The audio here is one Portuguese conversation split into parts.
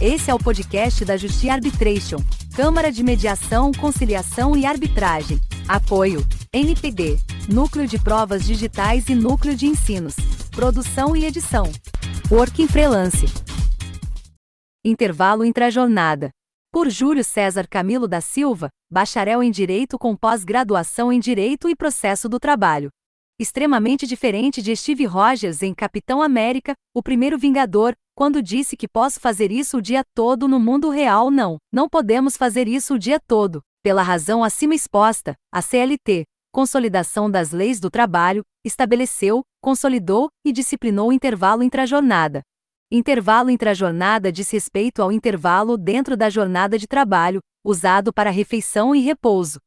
Esse é o podcast da Justi Arbitration, Câmara de Mediação, Conciliação e Arbitragem. Apoio: NPD, Núcleo de Provas Digitais e Núcleo de Ensinos. Produção e edição: Working Freelance. Intervalo intrajornada. Por Júlio César Camilo da Silva, bacharel em Direito com pós-graduação em Direito e Processo do Trabalho. Extremamente diferente de Steve Rogers em Capitão América, o primeiro Vingador, quando disse que posso fazer isso o dia todo no mundo real, não, não podemos fazer isso o dia todo. Pela razão acima exposta, a CLT, Consolidação das Leis do Trabalho, estabeleceu, consolidou e disciplinou o intervalo intrajornada. Intervalo intrajornada diz respeito ao intervalo dentro da jornada de trabalho, usado para refeição e repouso.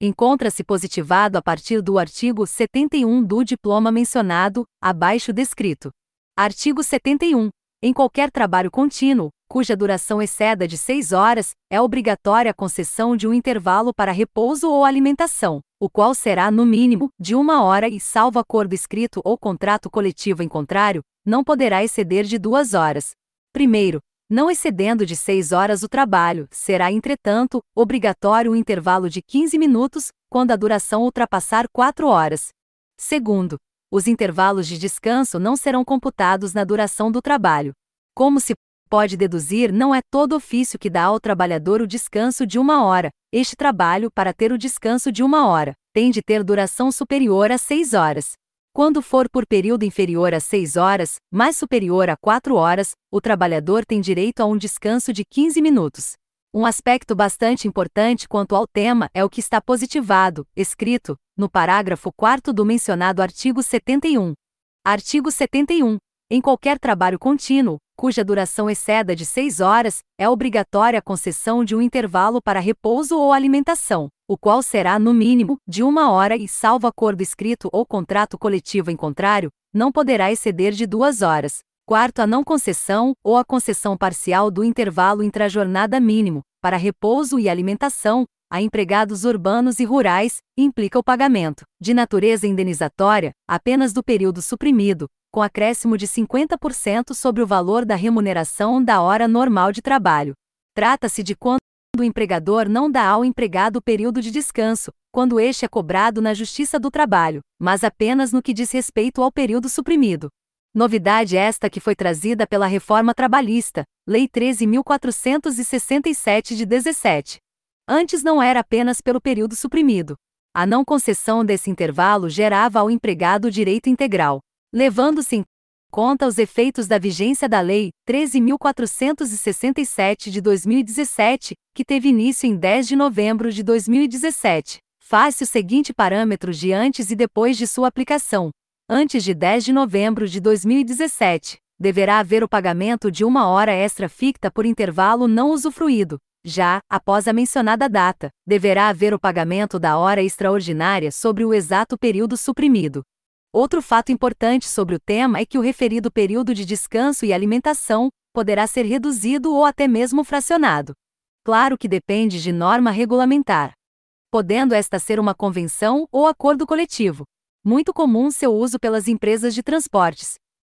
Encontra-se positivado a partir do artigo 71 do diploma mencionado, abaixo descrito. Artigo 71. Em qualquer trabalho contínuo, cuja duração exceda de seis horas, é obrigatória a concessão de um intervalo para repouso ou alimentação, o qual será, no mínimo, de uma hora e, salvo acordo escrito ou contrato coletivo em contrário, não poderá exceder de duas horas. Primeiro, não excedendo de seis horas o trabalho, será, entretanto, obrigatório um intervalo de 15 minutos, quando a duração ultrapassar quatro horas. Segundo, os intervalos de descanso não serão computados na duração do trabalho. Como se pode deduzir, não é todo ofício que dá ao trabalhador o descanso de uma hora. Este trabalho, para ter o descanso de uma hora, tem de ter duração superior a seis horas. Quando for por período inferior a seis horas, mas superior a quatro horas, o trabalhador tem direito a um descanso de 15 minutos. Um aspecto bastante importante quanto ao tema é o que está positivado, escrito, no parágrafo 4 do mencionado artigo 71. Artigo 71. Em qualquer trabalho contínuo, cuja duração exceda de seis horas, é obrigatória a concessão de um intervalo para repouso ou alimentação, o qual será, no mínimo, de uma hora e, salvo acordo escrito ou contrato coletivo em contrário, não poderá exceder de duas horas. Quarto, a não concessão ou a concessão parcial do intervalo intrajornada mínimo, para repouso e alimentação, a empregados urbanos e rurais, implica o pagamento, de natureza indenizatória, apenas do período suprimido, com acréscimo de 50% sobre o valor da remuneração da hora normal de trabalho. Trata-se de quando o empregador não dá ao empregado o período de descanso, quando este é cobrado na Justiça do Trabalho, mas apenas no que diz respeito ao período suprimido. Novidade esta que foi trazida pela reforma trabalhista, Lei 13.467 de 17. Antes não era apenas pelo período suprimido. A não concessão desse intervalo gerava ao empregado o direito integral, levando-se em conta os efeitos da vigência da Lei 13.467 de 2017, que teve início em 10 de novembro de 2017. Faz-se o seguinte parâmetro de antes e depois de sua aplicação antes de 10 de novembro de 2017, deverá haver o pagamento de uma hora extra ficta por intervalo não usufruído. Já, após a mencionada data, deverá haver o pagamento da hora extraordinária sobre o exato período suprimido. Outro fato importante sobre o tema é que o referido período de descanso e alimentação poderá ser reduzido ou até mesmo fracionado. Claro que depende de norma regulamentar. Podendo esta ser uma convenção ou acordo coletivo, muito comum seu uso pelas empresas de transportes.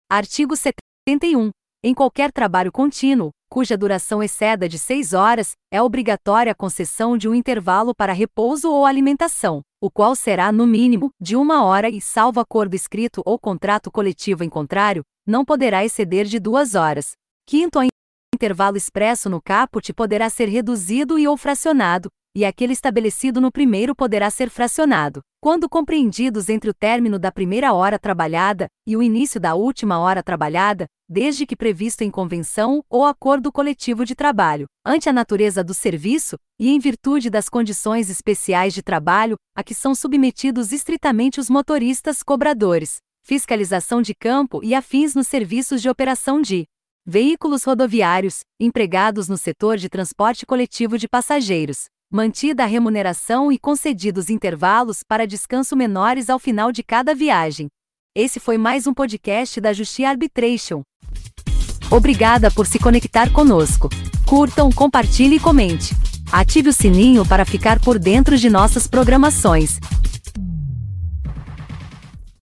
Artigo 71. Em qualquer trabalho contínuo, cuja duração exceda de 6 horas, é obrigatória a concessão de um intervalo para repouso ou alimentação, o qual será, no mínimo, de uma hora e, salvo acordo escrito ou contrato coletivo em contrário, não poderá exceder de duas horas. Quinto, o intervalo expresso no caput poderá ser reduzido e ou fracionado, e aquele estabelecido no primeiro poderá ser fracionado, quando compreendidos entre o término da primeira hora trabalhada e o início da última hora trabalhada, desde que previsto em convenção ou acordo coletivo de trabalho, ante a natureza do serviço e em virtude das condições especiais de trabalho a que são submetidos estritamente os motoristas cobradores, fiscalização de campo e afins nos serviços de operação de veículos rodoviários, empregados no setor de transporte coletivo de passageiros, mantida a remuneração e concedidos intervalos para descanso menores ao final de cada viagem. Esse foi mais um podcast da Justi Arbitration. Obrigada por se conectar conosco. Curtam, compartilhe e comente. Ative o sininho para ficar por dentro de nossas programações.